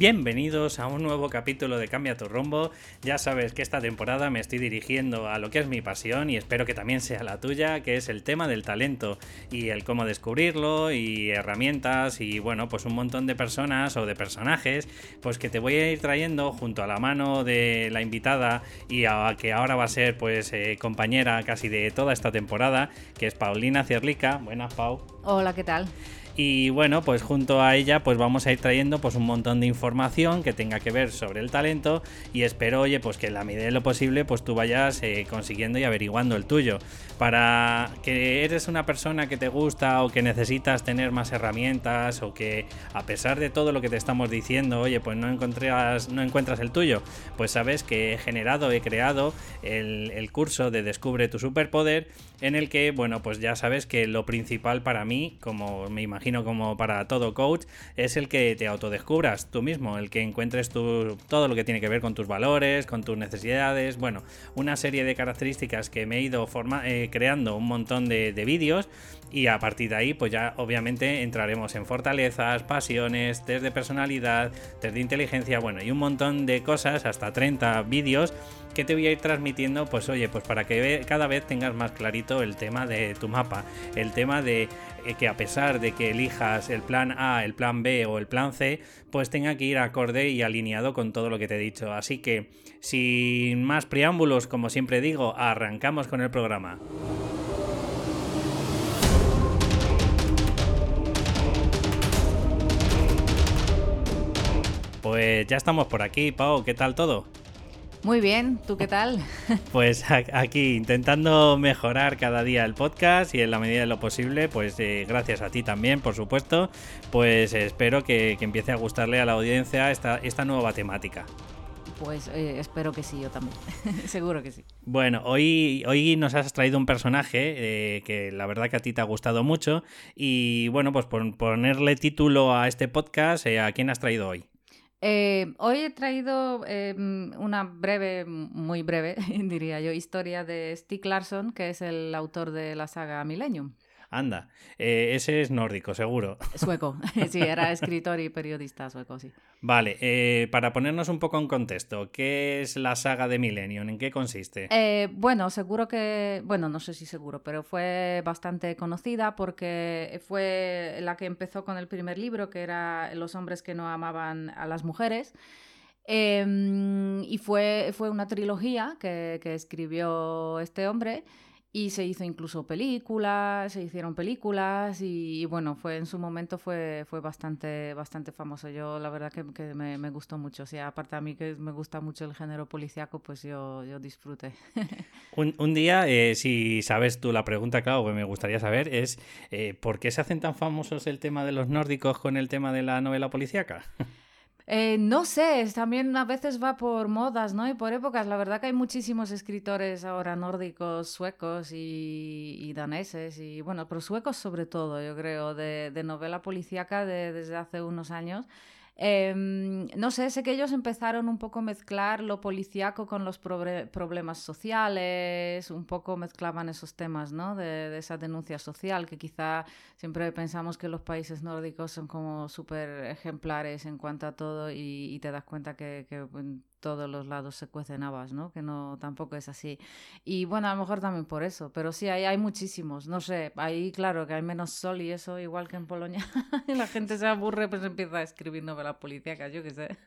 Bienvenidos a un nuevo capítulo de Cambia tu rumbo. Ya sabes que esta temporada me estoy dirigiendo a lo que es mi pasión y espero que también sea la tuya, que es el tema del talento y el cómo descubrirlo y herramientas y bueno, pues un montón de personas o de personajes, pues que te voy a ir trayendo junto a la mano de la invitada y a que ahora va a ser pues eh, compañera casi de toda esta temporada, que es Paulina Cierlica. Buenas, Pau. Hola, ¿qué tal? Y bueno, pues junto a ella pues vamos a ir trayendo pues un montón de información que tenga que ver sobre el talento y espero, oye, pues que en la medida de lo posible pues tú vayas eh, consiguiendo y averiguando el tuyo. Para que eres una persona que te gusta o que necesitas tener más herramientas o que a pesar de todo lo que te estamos diciendo, oye, pues no encuentras, no encuentras el tuyo, pues sabes que he generado, he creado el, el curso de Descubre tu superpoder en el que, bueno, pues ya sabes que lo principal para mí, como me imagino como para todo coach, es el que te autodescubras tú mismo, el que encuentres todo lo que tiene que ver con tus valores, con tus necesidades, bueno, una serie de características que me he ido forma, eh, creando un montón de, de vídeos y a partir de ahí pues ya obviamente entraremos en fortalezas, pasiones, test de personalidad, test de inteligencia, bueno, y un montón de cosas, hasta 30 vídeos que te voy a ir transmitiendo, pues oye, pues para que cada vez tengas más clarito el tema de tu mapa, el tema de eh, que a pesar de que elijas el plan A, el plan B o el plan C, pues tenga que ir acorde y alineado con todo lo que te he dicho. Así que, sin más preámbulos, como siempre digo, arrancamos con el programa. Pues ya estamos por aquí, Pau, ¿qué tal todo? Muy bien, ¿tú qué tal? Pues aquí intentando mejorar cada día el podcast y en la medida de lo posible, pues eh, gracias a ti también, por supuesto, pues espero que, empiece a gustarle a la audiencia esta, esta nueva temática. Pues eh, espero que sí, yo también. Seguro que sí. Bueno, hoy, hoy nos has traído un personaje eh, que la verdad que a ti te ha gustado mucho. Y bueno, pues por ponerle título a este podcast, ¿a quién has traído hoy? Eh, hoy he traído em, una breve, muy breve, diría yo, historia de Stieg Larsson, que es el autor de la saga Millennium. Anda, eh, ese es nórdico, seguro. Sueco, sí, era escritor y periodista sueco, sí. Vale, eh, para ponernos un poco en contexto, ¿qué es la saga de Millennium? ¿En qué consiste? Eh, bueno, seguro que, bueno, no sé si seguro, pero fue bastante conocida porque fue la que empezó con el primer libro, que era Los hombres que no amaban a las mujeres. Em, y fue, fue una trilogía que, que escribió este hombre. Y se hizo incluso películas, se hicieron películas y, bueno, fue en su momento fue, fue bastante, bastante famoso. Yo la verdad que, que me, gustó mucho. O sea, aparte a mí que me gusta mucho el género policiaco, pues yo, yo disfruté. un, un, día, eh, si sabes tú la pregunta, claro, que me gustaría saber es eh, ¿por qué se hacen tan famosos el tema de los nórdicos con el tema de la novela policíaca? Eh, no sé, también a veces va por modas, ¿no? Y por épocas. La verdad que hay muchísimos escritores ahora nórdicos, suecos y, daneses, y bueno, pero suecos sobre todo, yo creo, de, novela policíaca desde hace unos años. Em, no sé, sé que ellos empezaron un poco a mezclar lo policíaco con los problemas sociales, un poco mezclaban esos temas, ¿no? De, esa denuncia social, que quizá siempre pensamos que los países nórdicos son como súper ejemplares en cuanto a todo y, te das cuenta que, que todos los lados se cuecen habas, ¿no? Que no, tampoco es así. Y bueno, a lo mejor también por eso, pero sí, hay, hay muchísimos, no sé, ahí claro que hay menos sol y eso, igual que en Polonia, la gente se aburre, pues empieza a escribir novela policíaca, yo qué sé.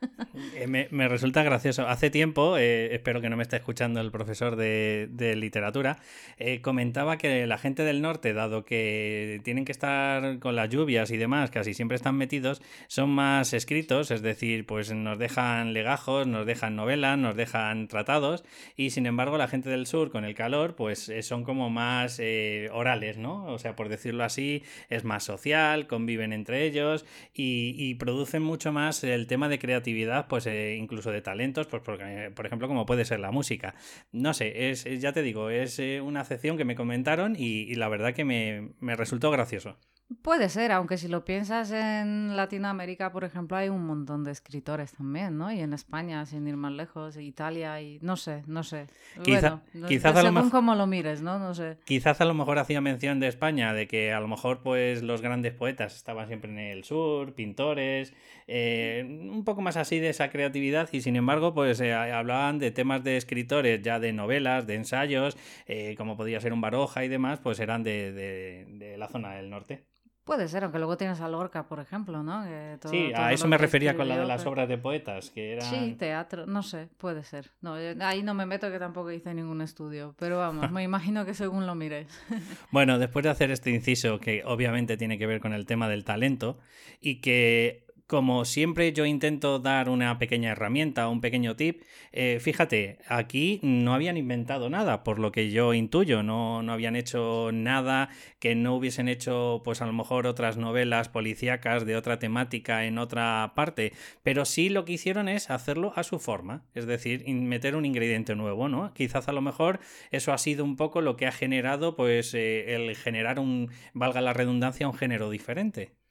Eh, me, me, resulta gracioso. Hace tiempo, eh, espero que no me esté escuchando el profesor de, de literatura, eh, comentaba que la gente del norte, dado que tienen que estar con las lluvias y demás, casi siempre están metidos, son más escritos, es decir, pues nos dejan legajos, nos dejan novelas, nos dejan tratados y sin embargo la gente del sur con el calor pues eh, son como más eh, orales, ¿no? O sea, por decirlo así, es más social, conviven entre ellos y, producen mucho más el tema de creatividad, pues eh, incluso de talentos, pues porque, por ejemplo como puede ser la música. No sé, es, ya te digo, es una acepción que me comentaron y, la verdad que me, me resultó gracioso. Puede ser, aunque si lo piensas en Latinoamérica, por ejemplo, hay un montón de escritores también, ¿no? Y en España, sin ir más lejos, Italia y no sé, no sé. Quizá, bueno, quizás según a lo mejor, cómo lo mires, ¿no? No sé. Quizás a lo mejor hacía mención de España, de que a lo mejor pues los grandes poetas estaban siempre en el sur, pintores, eh, un poco más así de esa creatividad y sin embargo pues eh, hablaban de temas de escritores ya de novelas, de ensayos, eh, como podía ser un Baroja y demás, pues eran de, de, de la zona del norte. Puede ser, aunque luego tienes a Lorca, por ejemplo, ¿no? Que todo- Sí, todo a eso me refería con la de las obras de poetas, que eran... Sí, teatro, no sé, puede ser. No, yo- ahí no me meto que tampoco hice ningún estudio, pero vamos, me imagino que según lo mires. Bueno, después de hacer este inciso, que obviamente tiene que ver con el tema del talento, y que como siempre yo intento dar una pequeña herramienta, un pequeño tip, eh, fíjate, aquí no habían inventado nada, por lo que yo intuyo, no, no habían hecho nada que no hubiesen hecho, pues a lo mejor otras novelas policíacas de otra temática en otra parte, pero sí lo que hicieron es hacerlo a su forma, es decir, meter un ingrediente nuevo, ¿no? Quizás a lo mejor eso ha sido un poco lo que ha generado, pues, eh, el generar un, valga la redundancia, un género diferente.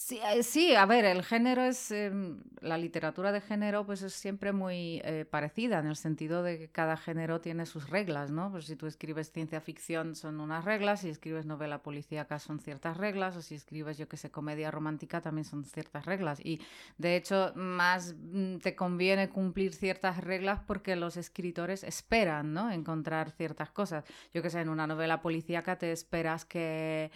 Sí, eh, sí, a ver, el género es, em, la literatura de género pues es siempre muy eh, parecida en el sentido de que cada género tiene sus reglas, ¿no? Pues si tú escribes ciencia ficción son unas reglas, si escribes novela policíaca son ciertas reglas, o si escribes, yo que sé, comedia romántica también son ciertas reglas. Y de hecho, más mm, te conviene cumplir ciertas reglas porque los escritores esperan, ¿no? Encontrar ciertas cosas. Yo que sé, en una novela policíaca te esperas que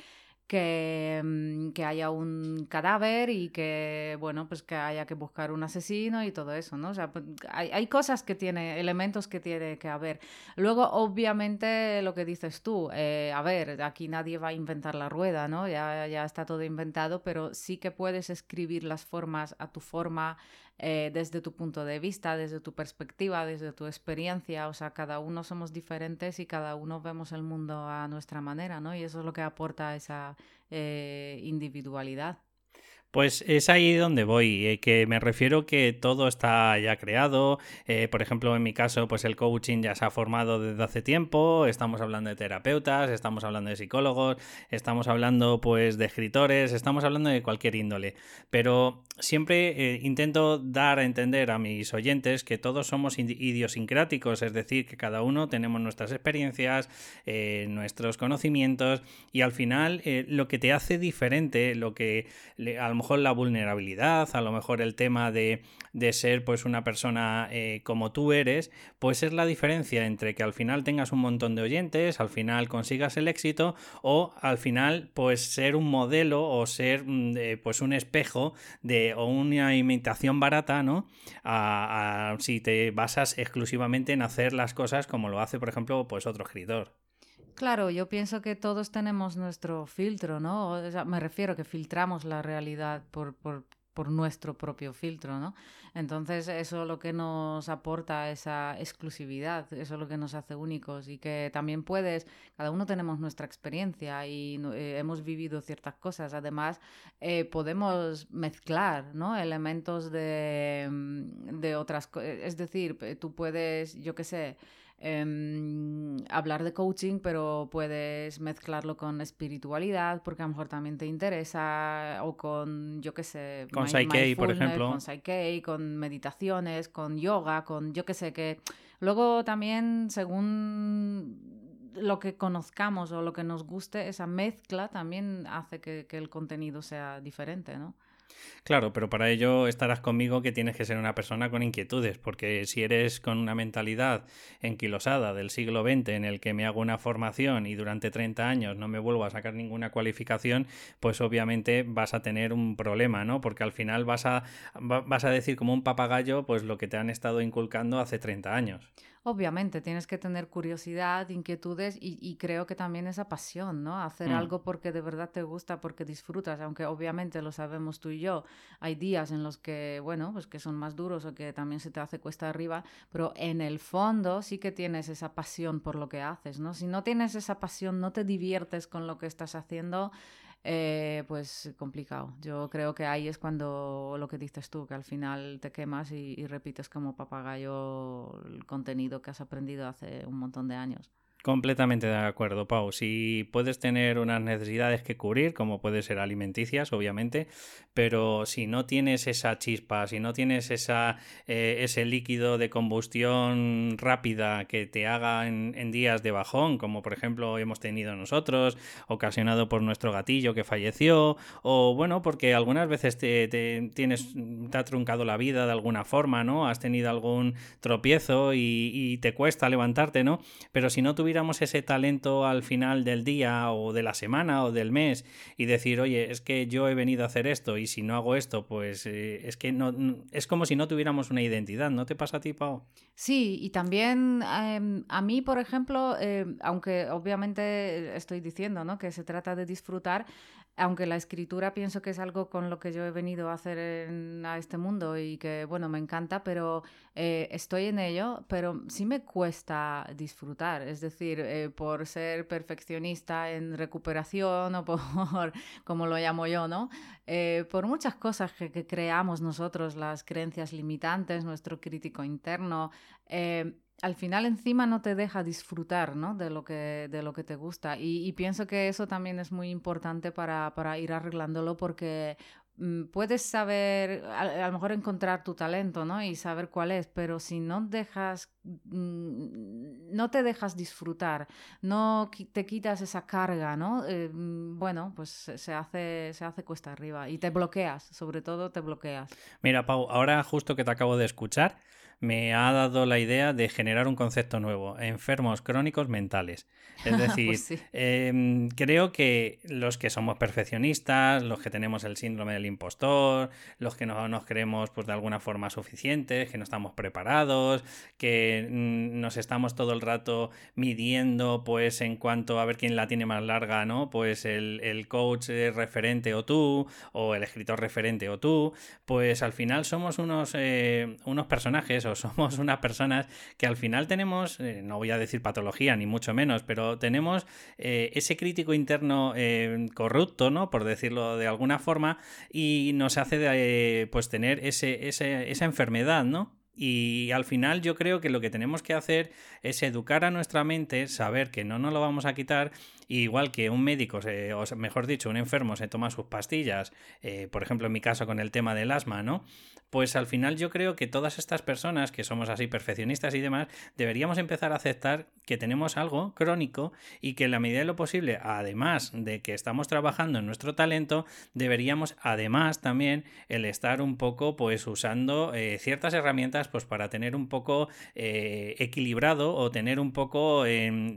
que, mm, que haya un cadáver y que, bueno, pues que haya que buscar un asesino y todo eso, ¿no? O sea, pues, hay, hay cosas que tiene, elementos que tiene que haber. Luego, obviamente, lo que dices tú, eh, a ver, aquí nadie va a inventar la rueda, ¿no? Ya, ya está todo inventado, pero sí que puedes escribir las formas a tu forma, eh, desde tu punto de vista, desde tu perspectiva, desde tu experiencia. O sea, cada uno somos diferentes y cada uno vemos el mundo a nuestra manera, ¿no? Y eso es lo que aporta esa eh, individualidad. Pues es ahí donde voy, eh, que me refiero que todo está ya creado. eh, por ejemplo, en mi caso, pues el coaching ya se ha formado desde hace tiempo. Estamos hablando de terapeutas, estamos hablando de psicólogos, estamos hablando pues de escritores, estamos hablando de cualquier índole. Pero siempre eh, intento dar a entender a mis oyentes que todos somos idiosincráticos, es decir, que cada uno tenemos nuestras experiencias, nuestros conocimientos y al final lo que te hace diferente, lo que le- a mejor la vulnerabilidad, a lo mejor el tema de, de ser pues una persona eh, como tú eres, pues es la diferencia entre que al final tengas un montón de oyentes, al final consigas el éxito o al final pues ser un modelo o ser mm, pues un espejo de o una imitación barata, ¿no? A- si te basas exclusivamente en hacer las cosas como lo hace por ejemplo pues otro escritor. Claro, yo pienso que todos tenemos nuestro filtro, ¿no? Me refiero que filtramos la realidad por, por, nuestro propio filtro, ¿no? Entonces eso es lo que nos aporta esa exclusividad, eso es lo que nos hace únicos y que también puedes, cada uno tenemos nuestra experiencia y eh, hemos vivido ciertas cosas, además eh, podemos mezclar, ¿no? Elementos de, mm, de otras cosas, es decir, pe- tú puedes, yo qué sé, em, hablar de coaching, pero puedes mezclarlo con espiritualidad, porque a lo mejor también te interesa, o con, yo qué sé, Con Psyche, por ejemplo. Con Psyche, con meditaciones, con yoga, con yo qué sé, que luego también según lo que conozcamos o lo que nos guste, esa mezcla también hace que, que el contenido sea diferente, ¿no? Claro, pero para ello estarás conmigo que tienes que ser una persona con inquietudes, porque si eres con una mentalidad enquilosada del siglo XX en el que me hago una formación y durante 30 años no me vuelvo a sacar ninguna cualificación, pues obviamente vas a tener un problema, ¿no? Porque al final vas a, va- vas a decir como un papagayo pues lo que te han estado inculcando hace 30 años. Obviamente, tienes que tener curiosidad, inquietudes y, y creo que también esa pasión, ¿no? Hacer Mm. algo porque de verdad te gusta, porque disfrutas, aunque obviamente lo sabemos tú y yo. Hay días en los que, bueno, pues que son más duros o que también se te hace cuesta arriba, pero en el fondo sí que tienes esa pasión por lo que haces, ¿no? Si no tienes esa pasión, no te diviertes con lo que estás haciendo, eh, pues complicado. Yo creo que ahí es cuando lo que dices tú, que al final te quemas y, y repites como papagayo el contenido que has aprendido hace un montón de años. Completamente de acuerdo, Pau. Si puedes tener unas necesidades que cubrir, como puede ser alimenticias, obviamente, pero si no tienes esa chispa, si no tienes esa, eh, ese líquido de combustión rápida que te haga en, días de bajón, como por ejemplo hemos tenido nosotros, ocasionado por nuestro gatillo que falleció, o bueno, porque algunas veces te, tienes, te ha truncado la vida de alguna forma, ¿no? Has tenido algún tropiezo y, y te cuesta levantarte, ¿no? Pero si no tuvieras ese talento al final del día o de la semana o del mes y decir, oye, es que yo he venido a hacer esto y si no hago esto, pues eh, es que no, es como si no tuviéramos una identidad, ¿no te pasa a ti, Pau? Sí, y también em, a mí, por ejemplo, em, aunque obviamente estoy diciendo ¿no? que se trata de disfrutar, aunque la escritura pienso que es algo con lo que yo he venido a hacer en, a este mundo y que, bueno, me encanta, pero eh, estoy en ello, pero sí me cuesta disfrutar. Es decir, eh, por ser perfeccionista en recuperación o por, como lo llamo yo, ¿no? Eh, por muchas cosas que, que, creamos nosotros, las creencias limitantes, nuestro crítico interno al final encima no te deja disfrutar ¿no? de, lo que, de lo que te gusta. Y, pienso que eso también es muy importante para, para ir arreglándolo porque mm, puedes saber, a, lo mejor encontrar tu talento, ¿no? Y saber cuál es, pero si no dejas, mm, no te dejas disfrutar, no te quitas esa carga, ¿no? Eh, mm, bueno, pues se hace, se hace cuesta arriba y te bloqueas, sobre todo te bloqueas. Mira, Pau, ahora justo que te acabo de escuchar, me ha dado la idea de generar un concepto nuevo, enfermos crónicos mentales. Es decir, pues em, creo que los que somos perfeccionistas, los que tenemos el síndrome del impostor, los que no nos creemos pues, de alguna forma suficientes, que no estamos preparados, que mm, nos estamos todo el rato midiendo pues en cuanto a ver quién la tiene más larga, ¿no? Pues el, el coach referente o tú, o el escritor referente o tú, pues al final somos unos, eh, unos personajes somos unas personas que al final tenemos, eh, no voy a decir patología ni mucho menos, pero tenemos eh, ese crítico interno eh, corrupto, ¿no? Por decirlo de alguna forma, y nos hace pues tener ese, esa enfermedad, ¿no? Y al final yo creo que lo que tenemos que hacer es educar a nuestra mente, saber que no nos lo vamos a quitar, igual que un médico, o mejor dicho, un enfermo se toma sus pastillas, por ejemplo en mi caso con el tema del asma, ¿no? pues al final yo creo que todas estas personas que somos así perfeccionistas y demás, deberíamos empezar a aceptar que tenemos algo crónico y que en la medida de lo posible, además de que estamos trabajando en nuestro talento, deberíamos además también el estar un poco pues usando eh, ciertas herramientas pues para tener un poco eh, equilibrado o tener un poco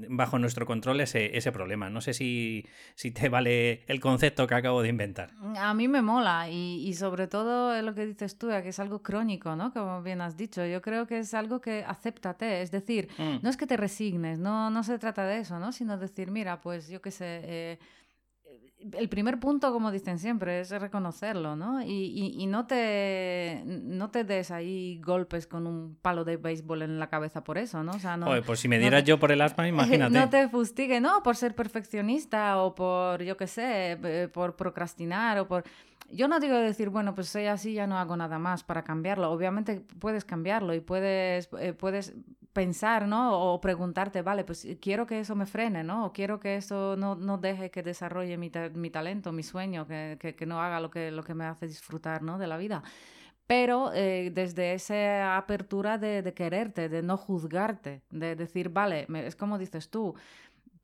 bajo nuestro control ese problema. No sé si, si, te vale el concepto que acabo de inventar. A mí me mola y, y sobre todo es lo que dices tú, que es algo crónico, ¿no? Como bien has dicho. Yo creo que es algo que acéptate. Es decir, mm. no es que te resignes, no, no se trata de eso, ¿no? Sino decir, mira, pues yo qué sé. Eh, el primer punto, como dicen siempre, es reconocerlo, ¿no? Y, y, no, te, no te des ahí golpes con un palo de béisbol en la cabeza por eso, ¿no? O sea, no, pues si me dieras yo por el asma, imagínate. No te fustigue, no, por ser perfeccionista o por, yo qué sé, eh, por procrastinar o por yo no digo decir, bueno, pues soy así, ya no hago nada más para cambiarlo. Obviamente puedes cambiarlo y puedes, eh, puedes pensar, ¿no? O preguntarte, vale, pues quiero que eso me frene, ¿no? O quiero que eso no, no deje que desarrolle mi, mi talento, mi sueño, que, que, no haga lo que, lo que me hace disfrutar, ¿no? De la vida. Pero eh, desde esa apertura de, de, quererte, de no juzgarte, de decir, vale, es como dices tú,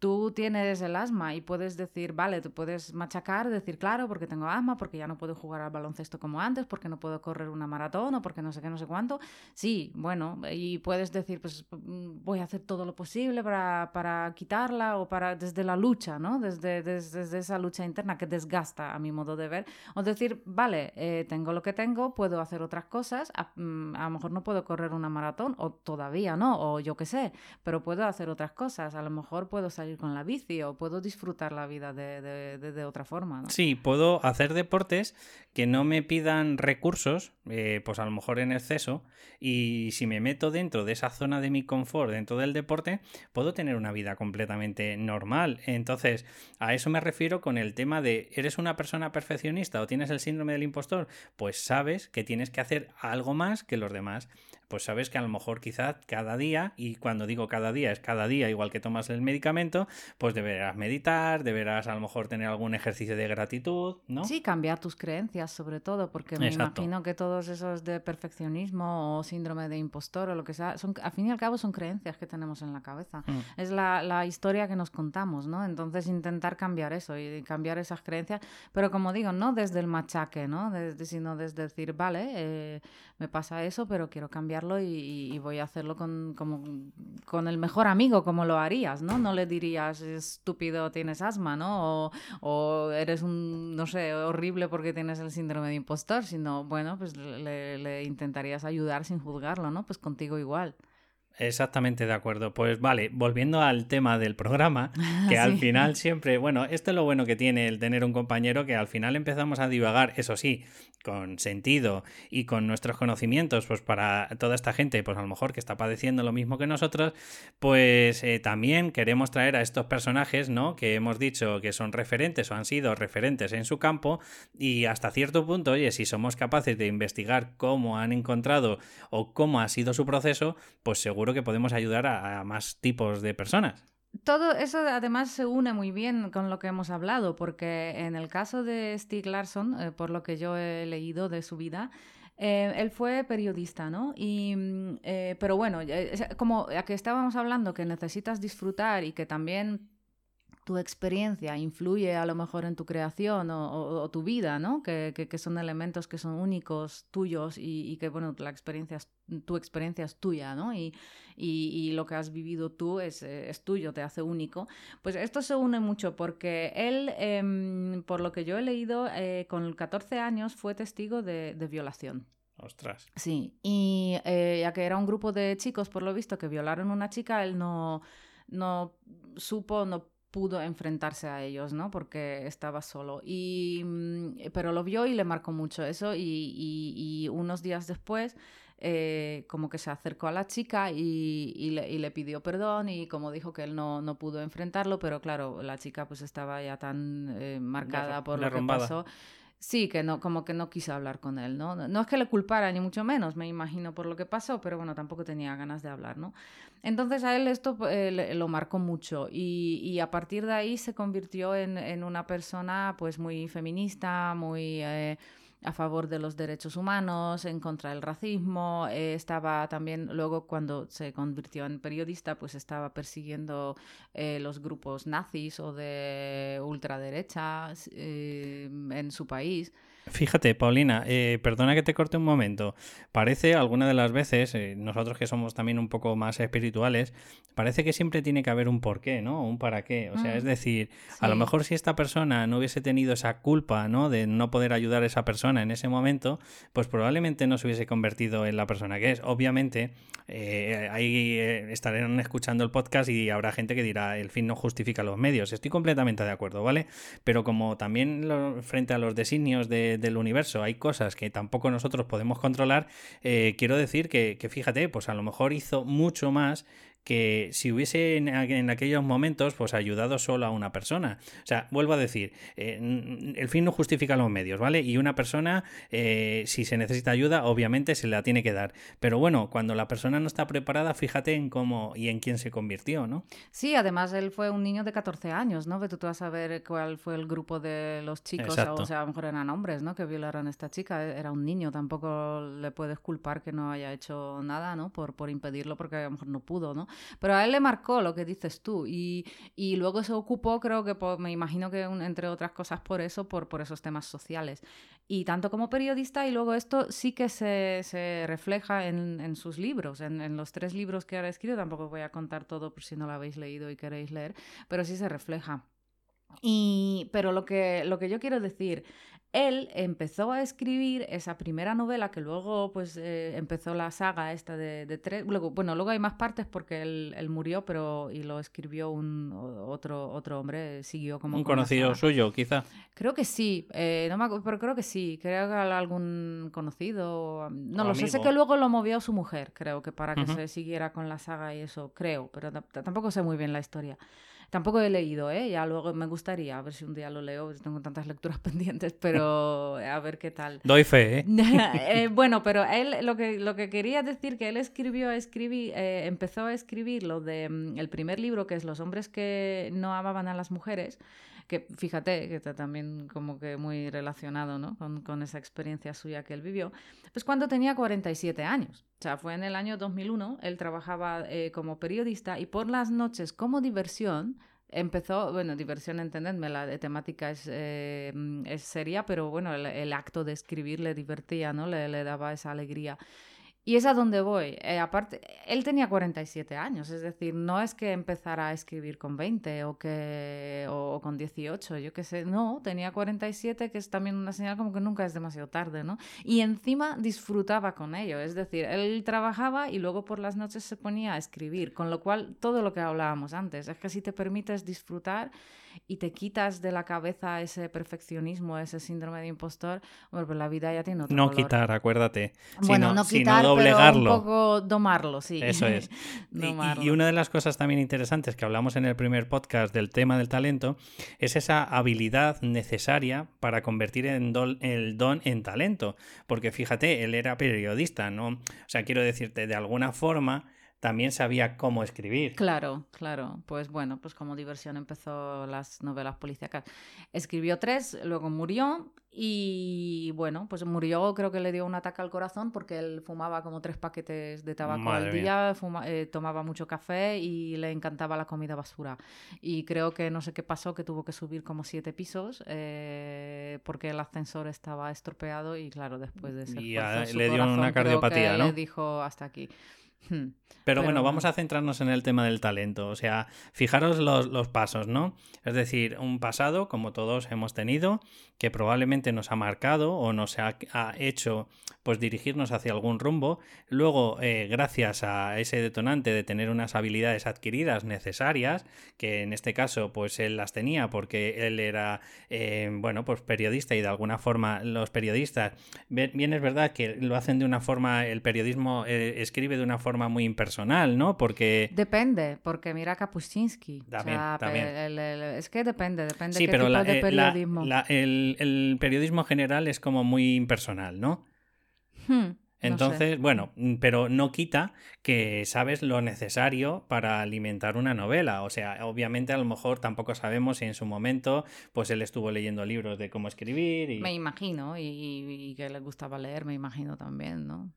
tú tienes el asma y puedes decir, vale, tú puedes machacar, decir, claro, porque tengo asma, porque ya no puedo jugar al baloncesto como antes, porque no puedo correr una maratón o porque no sé qué, no sé cuánto. Sí, bueno, y puedes decir, pues mm, voy a hacer todo lo posible para, para quitarla o para desde la lucha, ¿no? Desde, desde, esa lucha interna que desgasta a mi modo de ver. O decir, vale, eh, tengo lo que tengo, puedo hacer otras cosas, a, mm, a lo mejor no puedo correr una maratón o todavía no, o yo qué sé, pero puedo hacer otras cosas, a lo mejor puedo salir con la bici o puedo disfrutar la vida de, de, otra forma. Sí, puedo hacer deportes que no me pidan recursos, eh, pues a lo mejor en exceso, y si me meto dentro de esa zona de mi confort, dentro del deporte, puedo tener una vida completamente normal. Entonces, a eso me refiero con el tema de, ¿eres una persona perfeccionista o tienes el síndrome del impostor? Pues sabes que tienes que hacer algo más que los demás pues sabes que a lo mejor quizás cada día, y cuando digo cada día es cada día, igual que tomas el medicamento, pues deberás meditar, deberás a lo mejor tener algún ejercicio de gratitud, ¿no? Sí, cambiar tus creencias sobre todo, porque me imagino que todos esos de perfeccionismo o síndrome de impostor o lo que sea, son, al fin y al cabo son creencias que tenemos en la cabeza. Mm. Es la, la, historia que nos contamos, ¿no? Entonces intentar cambiar eso y cambiar esas creencias, pero como digo, no desde el machaque, ¿no? sino desde decir, vale, eh, me pasa eso, pero quiero y, voy a hacerlo con, como, con el mejor amigo, como lo harías, ¿no? No le dirías, estúpido, tienes asma, ¿no? O, o eres un, no sé, horrible porque tienes el síndrome de impostor, sino, bueno, pues le, le intentarías ayudar sin juzgarlo, ¿no? Pues contigo igual. Exactamente de acuerdo. Pues vale, volviendo al tema del programa, que al final siempre, bueno, esto es lo bueno que tiene el tener un compañero que al final empezamos a divagar, eso sí, con sentido y con nuestros conocimientos, pues para toda esta gente, pues a lo mejor que está padeciendo lo mismo que nosotros, pues eh, también queremos traer a estos personajes, ¿no? Que hemos dicho que son referentes o han sido referentes en su campo y hasta cierto punto, oye, si somos capaces de investigar cómo han encontrado o cómo ha sido su proceso, pues seguro que podemos ayudar a, más tipos de personas. Todo eso además se une muy bien con lo que hemos hablado, porque en el caso de Stieg Larsson, eh, por lo que yo he leído de su vida, eh, él fue periodista, ¿no? Y, mm, eh, pero bueno, como a que estábamos hablando que necesitas disfrutar y que también tu experiencia influye a lo mejor en tu creación o, tu vida, ¿no? Que, que, son elementos que son únicos, tuyos y, que, bueno, la experiencia tu experiencia es tuya, ¿no? Y, y, lo que has vivido tú es, es, tuyo, te hace único. Pues esto se une mucho porque él, em, por lo que yo he leído, eh, con 14 años fue testigo de, de violación. Ostras. Sí, y eh, ya que era un grupo de chicos, por lo visto, que violaron a una chica, él no, no supo, no pudo enfrentarse a ellos, ¿no? Porque estaba solo. Y, mm, pero lo vio y le marcó mucho eso y, unos días después eh, como que se acercó a la chica y, le, pidió perdón y como dijo que él no, no, pudo enfrentarlo, pero claro, la chica pues estaba ya tan eh, marcada por lo que pasó Sí, que no, como que no quiso hablar con él, ¿no? No es que le culpara, ni mucho menos, me imagino por lo que pasó, pero bueno, tampoco tenía ganas de hablar, ¿no? Entonces a él esto eh, lo marcó mucho y, y, a partir de ahí se convirtió en, en una persona pues muy feminista, muy... Eh, a favor de los derechos humanos, en contra del racismo, eh, estaba también, luego cuando se convirtió en periodista, pues estaba persiguiendo eh, los grupos nazis o de ultraderecha eh, en su país. Fíjate, Paulina, eh, perdona que te corte un momento. Parece alguna de las veces, eh, nosotros que somos también un poco más espirituales, parece que siempre tiene que haber un porqué, ¿no? Un para qué. O sea, es mm, decir, a lo mejor si esta persona no hubiese tenido esa culpa, ¿no? De no poder ayudar a esa persona en ese momento, pues probablemente no se hubiese convertido en la persona que es. Obviamente, eh, ahí estarán escuchando el podcast y habrá gente que dirá, el fin no justifica los medios. Estoy completamente de acuerdo, ¿vale? Pero como también frente a los designios de del universo hay cosas que tampoco nosotros podemos controlar, eh, quiero decir que, que, fíjate, pues a lo mejor hizo mucho más que si hubiese en, aquellos momentos pues ayudado solo a una persona. O sea, vuelvo a decir, eh, el fin no justifica los medios, ¿vale? Y una persona, eh, si se necesita ayuda, obviamente se la tiene que dar. Pero bueno, cuando la persona no está preparada, fíjate en cómo y en quién se convirtió, ¿no? Sí, además él fue un niño de 14 años, ¿no? Que tú vas a ver cuál fue el grupo de los chicos, o sea, a lo mejor eran hombres, ¿no? Que violaron a esta chica, era un niño, tampoco le puedes culpar que no haya hecho nada, ¿no? Por, por impedirlo porque a lo mejor no pudo, ¿no? Pero a él le marcó lo que dices tú y, y luego se ocupó, creo que me imagino que entre otras cosas por eso, por, por esos temas sociales. Y tanto como periodista y luego esto sí que se, se refleja en, en, sus libros, en, en, los tres libros que ha escrito, tampoco voy a contar todo por si no lo habéis leído y queréis leer, pero sí se refleja. Y, pero lo que, lo que yo quiero decir él empezó a escribir esa primera novela que luego pues eh, empezó la saga esta de, tres luego bueno luego hay más partes porque él, murió pero y lo escribió un otro otro hombre siguió como un conocido suyo quizá. Creo que sí eh, no me pero creo que sí creo que algún conocido no lo sé sé que luego lo movió su mujer creo que para que se siguiera con la saga y eso creo pero tampoco sé muy bien la historia Tampoco he leído, ¿eh? Ya luego me gustaría, a ver si un día lo leo, tengo tantas lecturas pendientes, pero a ver qué tal. Doy fe, ¿eh? eh bueno, pero él lo que, lo que quería decir que él escribió, escribí, eh, empezó a escribir lo de mm, el primer libro, que es Los hombres que no amaban a las mujeres, que fíjate que está también como que muy relacionado ¿no? con, con, esa experiencia suya que él vivió, pues cuando tenía 47 años. O sea, fue en el año 2001, él trabajaba eh, como periodista y por las noches como diversión, empezó, bueno, diversión, entendedme, la de temática es, eh, es seria, pero bueno, el, el, acto de escribir le divertía, ¿no? Le, le daba esa alegría. Y es a donde voy. Eh, aparte, él tenía 47 años, es decir, no es que empezara a escribir con 20 o, que, o, con 18, yo qué sé, no, tenía 47, que es también una señal como que nunca es demasiado tarde, ¿no? Y encima disfrutaba con ello, es decir, él trabajaba y luego por las noches se ponía a escribir, con lo cual todo lo que hablábamos antes, es que si te permites disfrutar y te quitas de la cabeza ese perfeccionismo, ese síndrome de impostor, bueno, pues la vida ya tiene otro No quitar, acuérdate. Bueno, no quitar, pero un poco domarlo, sí. Eso es. y, una de las cosas también interesantes que hablamos en el primer podcast del tema del talento es esa habilidad necesaria para convertir el don en talento. Porque fíjate, él era periodista, ¿no? O sea, quiero decirte, de alguna forma también sabía cómo escribir. Claro, claro. Pues bueno, pues como diversión empezó las novelas policíacas. Escribió tres, luego murió y bueno, pues murió, creo que le dio un ataque al corazón porque él fumaba como tres paquetes de tabaco al día, eh, tomaba mucho café y le encantaba la comida basura. Y creo que no sé qué pasó, que tuvo que subir como siete pisos eh, porque el ascensor estaba estropeado y claro, después de ese y le dio una cardiopatía, ¿no? Le dijo hasta aquí. Hmm. Pero, bueno, vamos a centrarnos en el tema del talento. O sea, fijaros los, los, pasos, ¿no? Es decir, un pasado, como todos hemos tenido, que probablemente nos ha marcado o nos ha, ha hecho pues dirigirnos hacia algún rumbo. Luego, eh, gracias a ese detonante de tener unas habilidades adquiridas necesarias, que en este caso, pues él las tenía porque él era, eh, bueno, pues periodista y de alguna forma los periodistas, bien es verdad que lo hacen de una forma, el periodismo eh, escribe de una forma muy impersonal, ¿no? Porque... Depende, porque mira Kapuscinski. También, también. es que depende, depende sí, qué pero tipo de periodismo. el, el periodismo general es como muy impersonal, ¿no? Hmm, Entonces, bueno, mm, pero no quita que sabes lo necesario para alimentar una novela. O sea, obviamente a lo mejor tampoco sabemos si en su momento, pues él estuvo leyendo libros de cómo escribir. Y... Me imagino, y, y que le gustaba leer, me imagino también, ¿no?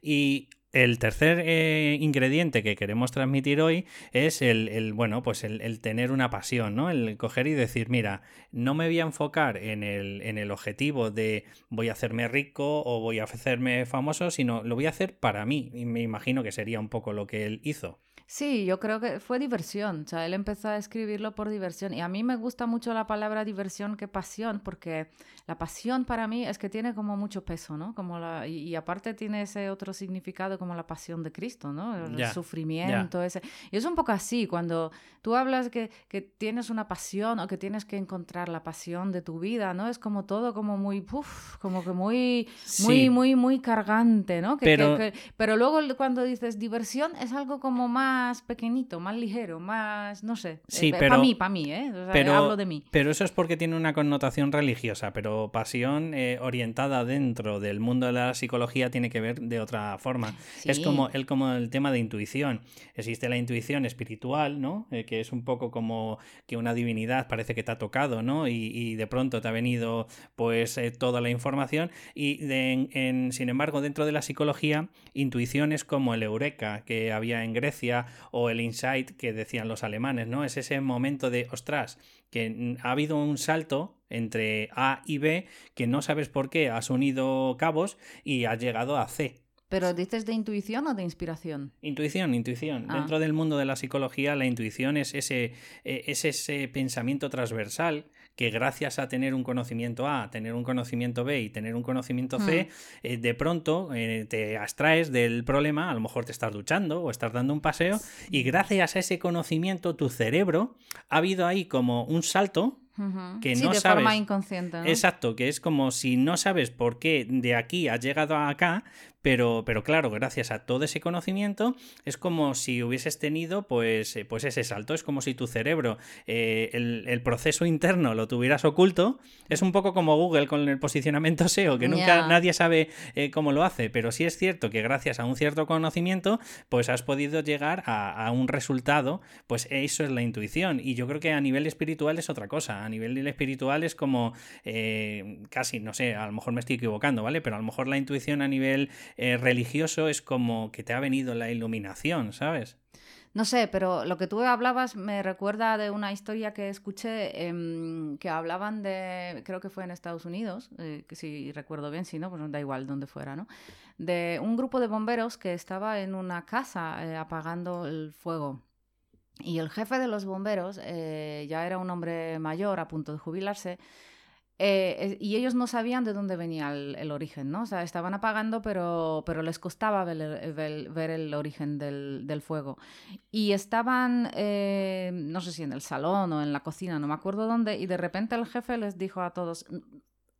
Y el tercer eh, ingrediente que queremos transmitir hoy es el, bueno, pues el, tener una pasión, ¿no? El coger y decir, mira, no me voy a enfocar en el, en el objetivo de voy a hacerme rico o voy a hacerme famoso, sino lo voy a hacer para mí. Y me imagino que sería un poco lo que él hizo. Sí, yo creo que fue diversión. O sea, él empezó a escribirlo por diversión. Y a mí me gusta mucho la palabra diversión que pasión, porque la pasión para mí es que tiene como mucho peso, ¿no? Como la, y, aparte tiene ese otro significado como la pasión de Cristo, ¿no? El sufrimiento, ese. Y es un poco así, cuando tú hablas que, que, tienes una pasión o que tienes que encontrar la pasión de tu vida, ¿no? Es como todo como muy, uf, como que muy, muy, muy, muy cargante, ¿no? pero... pero luego cuando dices diversión es algo como más más pequeñito, más ligero, más, no sé. Sí, eh. Para mí, para mí, ¿eh? pero, hablo de mí. Pero eso es porque tiene una connotación religiosa, pero pasión eh, orientada dentro del mundo de la psicología tiene que ver de otra forma. Es como el, como el tema de intuición. Existe la intuición espiritual, ¿no? Eh, que es un poco como que una divinidad parece que te ha tocado, ¿no? Y, de pronto te ha venido pues toda la información. Y en, sin embargo, dentro de la psicología, intuición es como el eureka que había en Grecia o el insight que decían los alemanes, ¿no? Es ese momento de, ostras, que ha habido un salto entre A y B que no sabes por qué has unido cabos y has llegado a C. ¿Pero dices de intuición o de inspiración? Intuición, intuición. Ah. Dentro del mundo de la psicología, la intuición es ese, eh, es ese pensamiento transversal que gracias a tener un conocimiento A, tener un conocimiento B y tener un conocimiento C, hmm. eh, de pronto eh, te abstraes del problema, a lo mejor te estás duchando o estás dando un paseo y gracias a ese conocimiento tu cerebro ha habido ahí como un salto que sí, no de sabes. forma inconsciente. ¿no? Exacto, que es como si no sabes por qué de aquí has llegado a acá, pero, pero claro, gracias a todo ese conocimiento, es como si hubieses tenido pues, eh, pues ese salto. Es como si tu cerebro, eh, el, el, proceso interno lo tuvieras oculto. Es un poco como Google con el posicionamiento SEO, que nunca nadie sabe eh, cómo lo hace. Pero sí es cierto que gracias a un cierto conocimiento, pues has podido llegar a, a un resultado. Pues eso es la intuición. Y yo creo que a nivel espiritual es otra cosa. A nivel espiritual es como eh, casi, no sé, a lo mejor me estoy equivocando, ¿vale? Pero a lo mejor la intuición a nivel eh, religioso es como que te ha venido la iluminación, ¿sabes? No sé, pero lo que tú hablabas me recuerda de una historia que escuché em, que hablaban de, creo que fue en Estados Unidos, eh, que si recuerdo bien, si no, pues da igual donde fuera, ¿no? De un grupo de bomberos que estaba en una casa apagando el fuego. Y el jefe de los bomberos eh, ya era un hombre mayor a punto de jubilarse. Eh, y ellos no sabían de dónde venía el, origen, ¿no? O sea, estaban apagando, pero, pero les costaba ver, ver, el origen del, del, fuego. Y estaban, eh, no sé si en el salón o en la cocina, no me acuerdo dónde, y de repente el jefe les dijo a todos,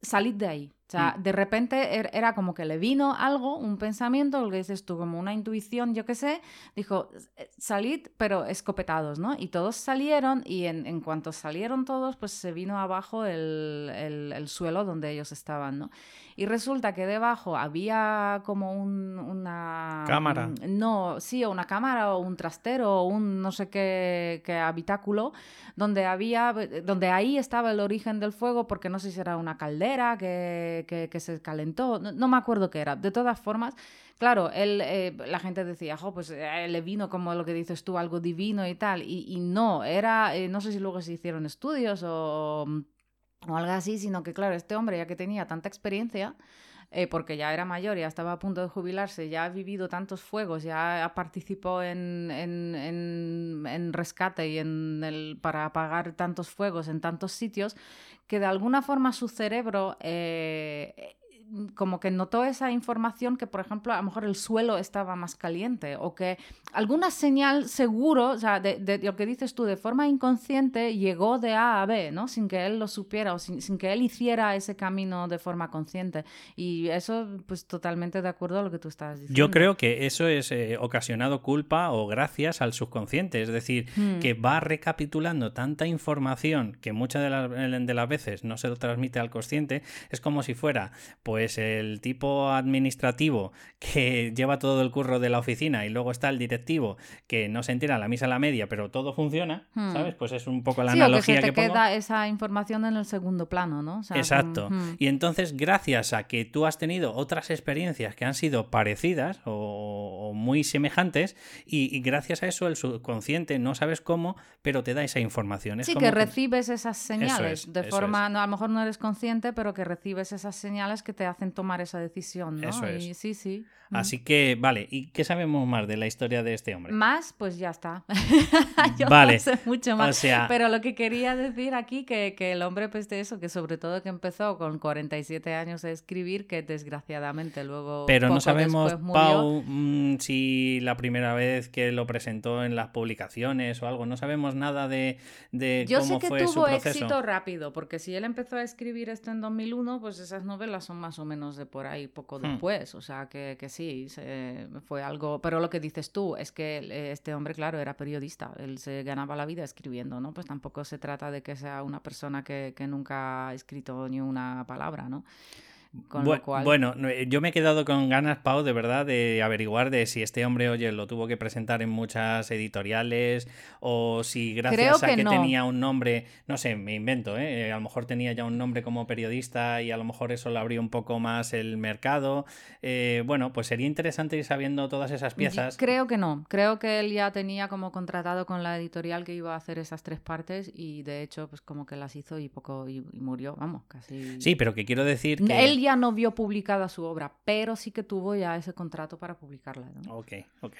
salid de ahí. O sea, mm. de repente er, era como que le vino algo, un pensamiento, lo que dices tú, como una intuición, yo qué sé, dijo, salid, pero escopetados, ¿no? Y todos salieron y en, en cuanto salieron todos, pues se vino abajo el, el, el, suelo donde ellos estaban, ¿no? Y resulta que debajo había como un, una... Cámara. Un, no, sí, o una cámara o un trastero o un no sé qué, qué habitáculo, donde había, donde ahí estaba el origen del fuego, porque no sé si era una caldera que que, se calentó, no, me acuerdo qué era. De todas formas, claro, él, eh, la gente decía, jo, pues eh, le vino como lo que dices tú, algo divino y tal, y, y no, era, eh, no sé si luego se hicieron estudios o, o, algo así, sino que claro, este hombre ya que tenía tanta experiencia, eh, porque ya era mayor, ya estaba a punto de jubilarse, ya ha vivido tantos fuegos, ya participó en, en, en, en rescate y en el, para apagar tantos fuegos en tantos sitios, que de alguna forma su cerebro eh, como que notó esa información que, por ejemplo, a lo mejor el suelo estaba más caliente o que alguna señal seguro, o sea, de, de, lo que dices tú, de forma inconsciente llegó de A a B, ¿no? Sin que él lo supiera o sin, sin, que él hiciera ese camino de forma consciente. Y eso, pues totalmente de acuerdo a lo que tú estabas diciendo. Yo creo que eso es eh, ocasionado culpa o gracias al subconsciente, es decir, hmm. que va recapitulando tanta información que muchas de, la, de las veces no se lo transmite al consciente, es como si fuera, pues, pues el tipo administrativo que lleva todo el curro de la oficina y luego está el directivo que no se entera la misa a la media, pero todo funciona, hmm. ¿sabes? Pues es un poco la sí, analogía o que, se te que queda pongo. esa información en el segundo plano, ¿no? O sea, Exacto. Como, hmm. Y entonces, gracias a que tú has tenido otras experiencias que han sido parecidas o, o muy semejantes, y, y, gracias a eso el subconsciente no sabes cómo, pero te da esa información. Es sí, como que recibes esas señales es, de forma, no, a lo mejor no eres consciente, pero que recibes esas señales que te hacen tomar esa decisión, ¿no? Eso es. Y, sí, sí. Así que, vale, ¿y qué sabemos más de la historia de este hombre? Más, pues ya está. Yo vale. no sé mucho más. O sea... Pero lo que quería decir aquí, que, que, el hombre, pues de eso, que sobre todo que empezó con 47 años a escribir, que desgraciadamente luego. Pero poco no sabemos, murió. Pau, mmm, si la primera vez que lo presentó en las publicaciones o algo, no sabemos nada de, de Yo cómo sé que fue tuvo su proceso. éxito rápido, porque si él empezó a escribir esto en 2001, pues esas novelas son más o menos de por ahí poco Hmm. después. O sea, que, que sí, se, fue algo. Pero lo que dices tú es que este hombre, claro, era periodista. Él se ganaba la vida escribiendo, ¿no? Pues tampoco se trata de que sea una persona que nunca ha escrito ni una palabra, ¿no? Con Bu lo cual... Bueno, yo me he quedado con ganas, Pau, de verdad, de averiguar de si este hombre, oye, lo tuvo que presentar en muchas editoriales o si gracias Creo a que no. tenía un nombre, no sé, me invento, ¿eh? a lo mejor tenía ya un nombre como periodista y a lo mejor eso le abrió un poco más el mercado. Eh, bueno, pues sería interesante ir sabiendo todas esas piezas. Creo que no, creo que él ya tenía como contratado con la editorial que iba a hacer esas tres partes y de hecho, pues como que las hizo y poco y, y murió, vamos, casi. Sí, pero que quiero decir que... Él no vio publicada su obra, pero sí que tuvo ya ese contrato para publicarla. ¿no? Ok, ok.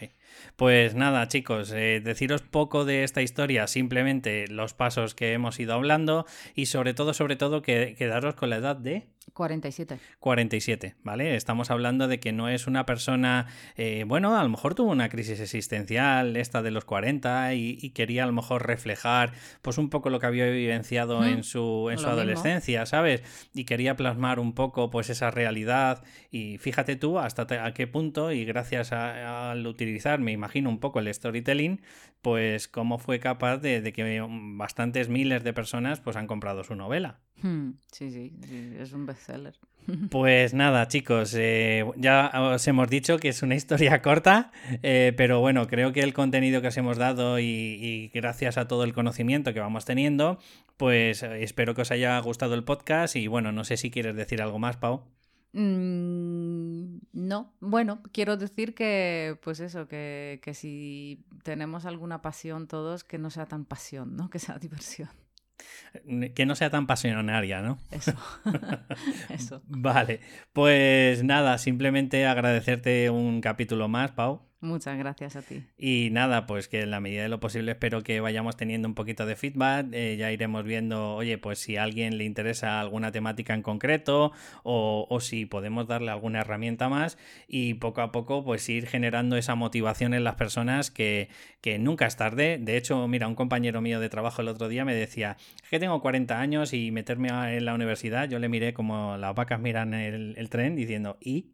Pues nada, chicos, eh, deciros poco de esta historia, simplemente los pasos que hemos ido hablando y sobre todo, sobre todo, que quedaros con la edad de 47. 47, ¿vale? Estamos hablando de que no es una persona, eh, bueno, a lo mejor tuvo una crisis existencial, esta de los 40, y, quería a lo mejor reflejar pues un poco lo que había vivenciado en su, en su adolescencia, ¿sabes? Y quería plasmar un poco pues esa realidad y fíjate tú hasta a qué punto y gracias al utilizar, me imagino un poco el storytelling, pues cómo fue capaz de, que bastantes miles de personas pues han comprado su novela. Hmm, sí, sí, es un bestseller. Pues nada, chicos, eh, ya os hemos dicho que es una historia corta, eh, pero bueno, creo que el contenido que os hemos dado y, gracias a todo el conocimiento que vamos teniendo, pues eh, espero que os haya gustado el podcast y bueno, no sé si quieres decir algo más, Pau. Mm, no, bueno, quiero decir que, pues eso, que, que si tenemos alguna pasión todos, que no sea tan pasión, ¿no? Que sea diversión. Que no sea tan pasionaria, ¿no? Eso. Eso. Vale, pues nada, simplemente agradecerte un capítulo más, Pau. Muchas gracias a ti. Y nada, pues que en la medida de lo posible espero que vayamos teniendo un poquito de feedback. Eh, ya iremos viendo, oye, pues si a alguien le interesa alguna temática en concreto o, o, si podemos darle alguna herramienta más y poco a poco pues ir generando esa motivación en las personas que, que nunca es tarde. De hecho, mira, un compañero mío de trabajo el otro día me decía, es que tengo 40 años y meterme en la universidad, yo le miré como las vacas miran el, el tren diciendo, ¿y?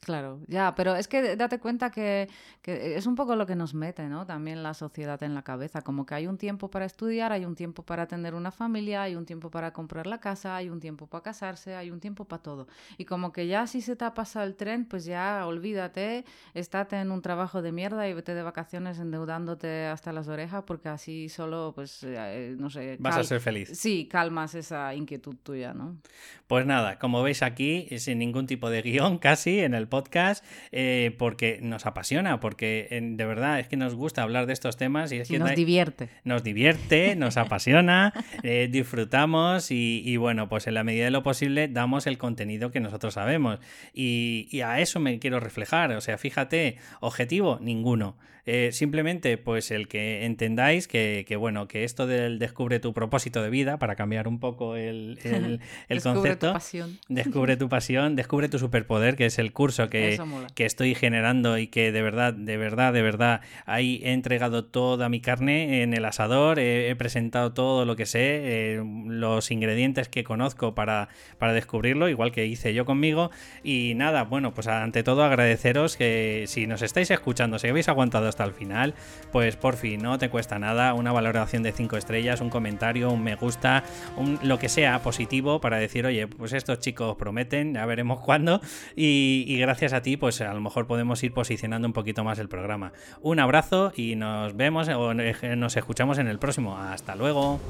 Claro, ya, pero es que date cuenta que, es un poco lo que nos mete, ¿no? También la sociedad en la cabeza, como que hay un tiempo para estudiar, hay un tiempo para tener una familia, hay un tiempo para comprar la casa, hay un tiempo para casarse, hay un tiempo para todo. Y como que ya si se te ha pasado el tren, pues ya olvídate, estate en un trabajo de mierda y vete de vacaciones endeudándote hasta las orejas porque así solo, pues, eh, no sé... Vas a ser feliz. Sí, calmas esa inquietud tuya, ¿no? Pues nada, como veis aquí, sin ningún tipo de guion casi en el podcast eh, porque nos apasiona, porque de verdad es que nos gusta hablar de estos temas y es que nos divierte. Nos divierte, nos apasiona, eh, disfrutamos y, bueno, pues en la medida de lo posible damos el contenido que nosotros sabemos y, y a eso me quiero reflejar, o sea, fíjate, objetivo, ninguno. Eh, simplemente, pues el que entendáis que, bueno, que esto del descubre tu propósito de vida, para cambiar un poco el, el, descubre Tu pasión. Descubre tu pasión, descubre tu superpoder, que es el curso que, que estoy generando y que de verdad, de verdad, de verdad, ahí he entregado toda mi carne en el asador, he, presentado todo lo que sé, eh, los ingredientes que conozco para, para descubrirlo, igual que hice yo conmigo. Y nada, bueno, pues ante todo agradeceros que si nos estáis escuchando, si habéis aguantado al final, pues por fin, no te cuesta nada, una valoración de 5 estrellas, un comentario, un me gusta, un, lo que sea positivo para decir, oye, pues estos chicos prometen, ya veremos cuándo, y, y gracias a ti, pues a lo mejor podemos ir posicionando un poquito más el programa. Un abrazo y nos vemos o nos escuchamos en el próximo. Hasta luego.